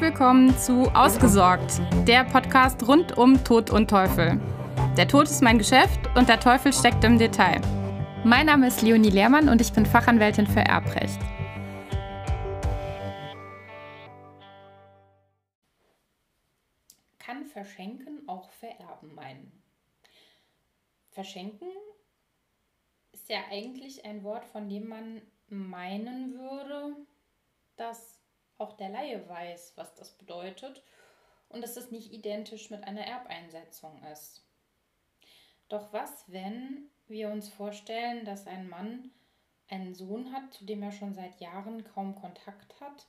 Willkommen zu Ausgesorgt, der Podcast rund um Tod und Teufel. Der Tod ist mein Geschäft und der Teufel steckt im Detail. Mein Name ist Leonie Lehrmann und ich bin Fachanwältin für Erbrecht. Kann Verschenken auch Vererben meinen? Verschenken ist ja eigentlich ein Wort, von dem man meinen würde, dass auch der Laie weiß, was das bedeutet und dass es nicht identisch mit einer Erbeinsetzung ist. Doch was, wenn wir uns vorstellen, dass ein Mann einen Sohn hat, zu dem er schon seit Jahren kaum Kontakt hat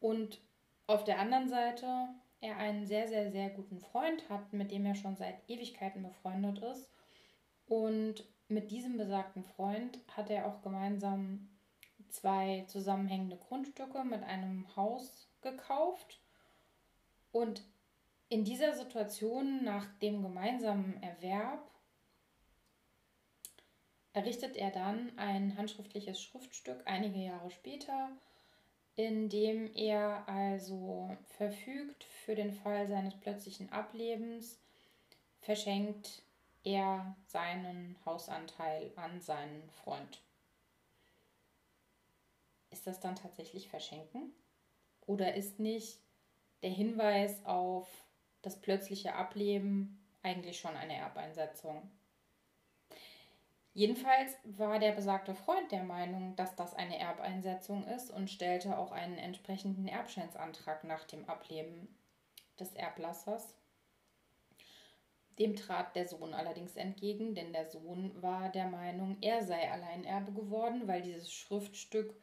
und auf der anderen Seite er einen sehr, sehr, sehr guten Freund hat, mit dem er schon seit Ewigkeiten befreundet ist. Und mit diesem besagten Freund hat er auch gemeinsam zwei zusammenhängende Grundstücke mit einem Haus gekauft. Und in dieser Situation nach dem gemeinsamen Erwerb errichtet er dann ein handschriftliches Schriftstück einige Jahre später, in dem er also verfügt, für den Fall seines plötzlichen Ablebens verschenkt er seinen Hausanteil an seinen Freund. Ist das dann tatsächlich Verschenken? Oder ist nicht der Hinweis auf das plötzliche Ableben eigentlich schon eine Erbeinsetzung? Jedenfalls war der besagte Freund der Meinung, dass das eine Erbeinsetzung ist und stellte auch einen entsprechenden Erbscheinsantrag nach dem Ableben des Erblassers. Dem trat der Sohn allerdings entgegen, denn der Sohn war der Meinung, er sei Alleinerbe geworden, weil dieses Schriftstück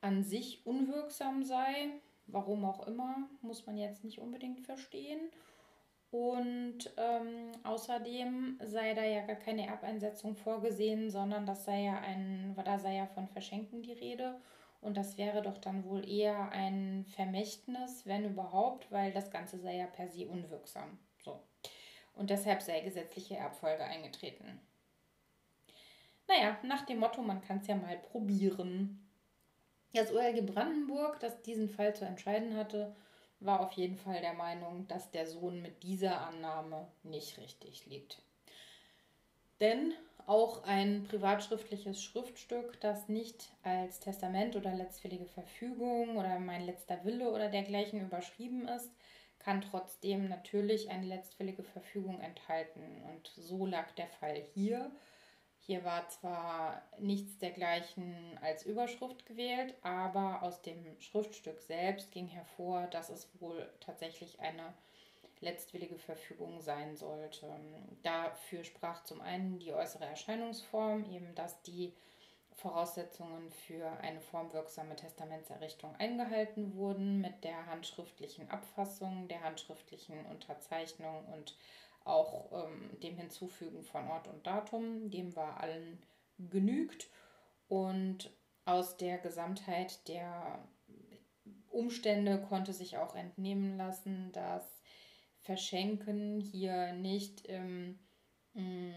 an sich unwirksam sei. Warum auch immer, muss man jetzt nicht unbedingt verstehen. Und ähm, außerdem sei da ja gar keine Erbeinsetzung vorgesehen, sondern das sei ja ein, da sei ja von Verschenken die Rede. Und das wäre doch dann wohl eher ein Vermächtnis, wenn überhaupt, weil das Ganze sei ja per se unwirksam. So. Und deshalb sei gesetzliche Erbfolge eingetreten. Naja, nach dem Motto, man kann es ja mal probieren. Das OLG Brandenburg, das diesen Fall zu entscheiden hatte, war auf jeden Fall der Meinung, dass der Sohn mit dieser Annahme nicht richtig liegt. Denn auch ein privatschriftliches Schriftstück, das nicht als Testament oder letztfällige Verfügung oder mein letzter Wille oder dergleichen überschrieben ist, kann trotzdem natürlich eine letztfällige Verfügung enthalten. Und so lag der Fall hier. Hier war zwar nichts dergleichen als Überschrift gewählt, aber aus dem Schriftstück selbst ging hervor, dass es wohl tatsächlich eine letztwillige Verfügung sein sollte. Dafür sprach zum einen die äußere Erscheinungsform, eben dass die Voraussetzungen für eine formwirksame Testamentserrichtung eingehalten wurden mit der handschriftlichen Abfassung, der handschriftlichen Unterzeichnung und auch ähm, dem Hinzufügen von Ort und Datum. Dem war allen genügt und aus der Gesamtheit der Umstände konnte sich auch entnehmen lassen, dass Verschenken hier nicht im mm,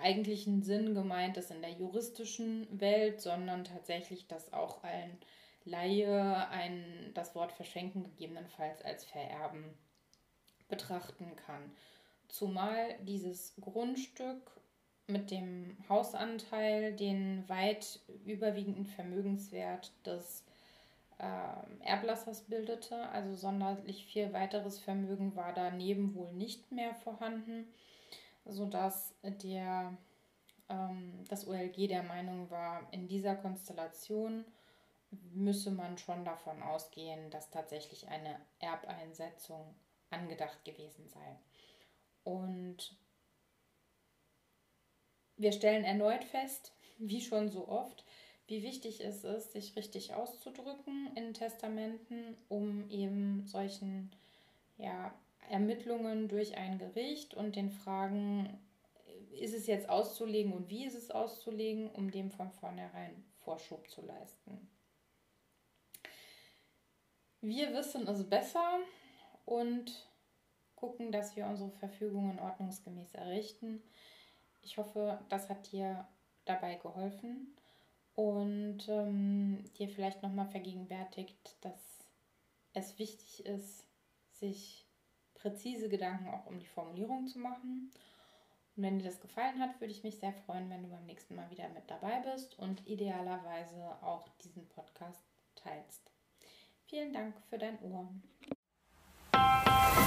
eigentlichen Sinn gemeint ist in der juristischen Welt, sondern tatsächlich, dass auch ein Laie ein, das Wort Verschenken gegebenenfalls als Vererben betrachten kann. Zumal dieses Grundstück mit dem Hausanteil den weit überwiegenden Vermögenswert des äh, Erblassers bildete. Also sonderlich viel weiteres Vermögen war daneben wohl nicht mehr vorhanden, sodass der, ähm, das OLG der Meinung war, in dieser Konstellation müsse man schon davon ausgehen, dass tatsächlich eine Erbeinsetzung angedacht gewesen sei. Und wir stellen erneut fest, wie schon so oft, wie wichtig es ist, sich richtig auszudrücken in Testamenten, um eben solchen ja, Ermittlungen durch ein Gericht und den Fragen, ist es jetzt auszulegen und wie ist es auszulegen, um dem von vornherein Vorschub zu leisten. Wir wissen es besser und gucken, dass wir unsere Verfügungen ordnungsgemäß errichten. Ich hoffe, das hat dir dabei geholfen und ähm, dir vielleicht nochmal vergegenwärtigt, dass es wichtig ist, sich präzise Gedanken auch um die Formulierung zu machen. Und wenn dir das gefallen hat, würde ich mich sehr freuen, wenn du beim nächsten Mal wieder mit dabei bist und idealerweise auch diesen Podcast teilst. Vielen Dank für dein Ohr. Thank you.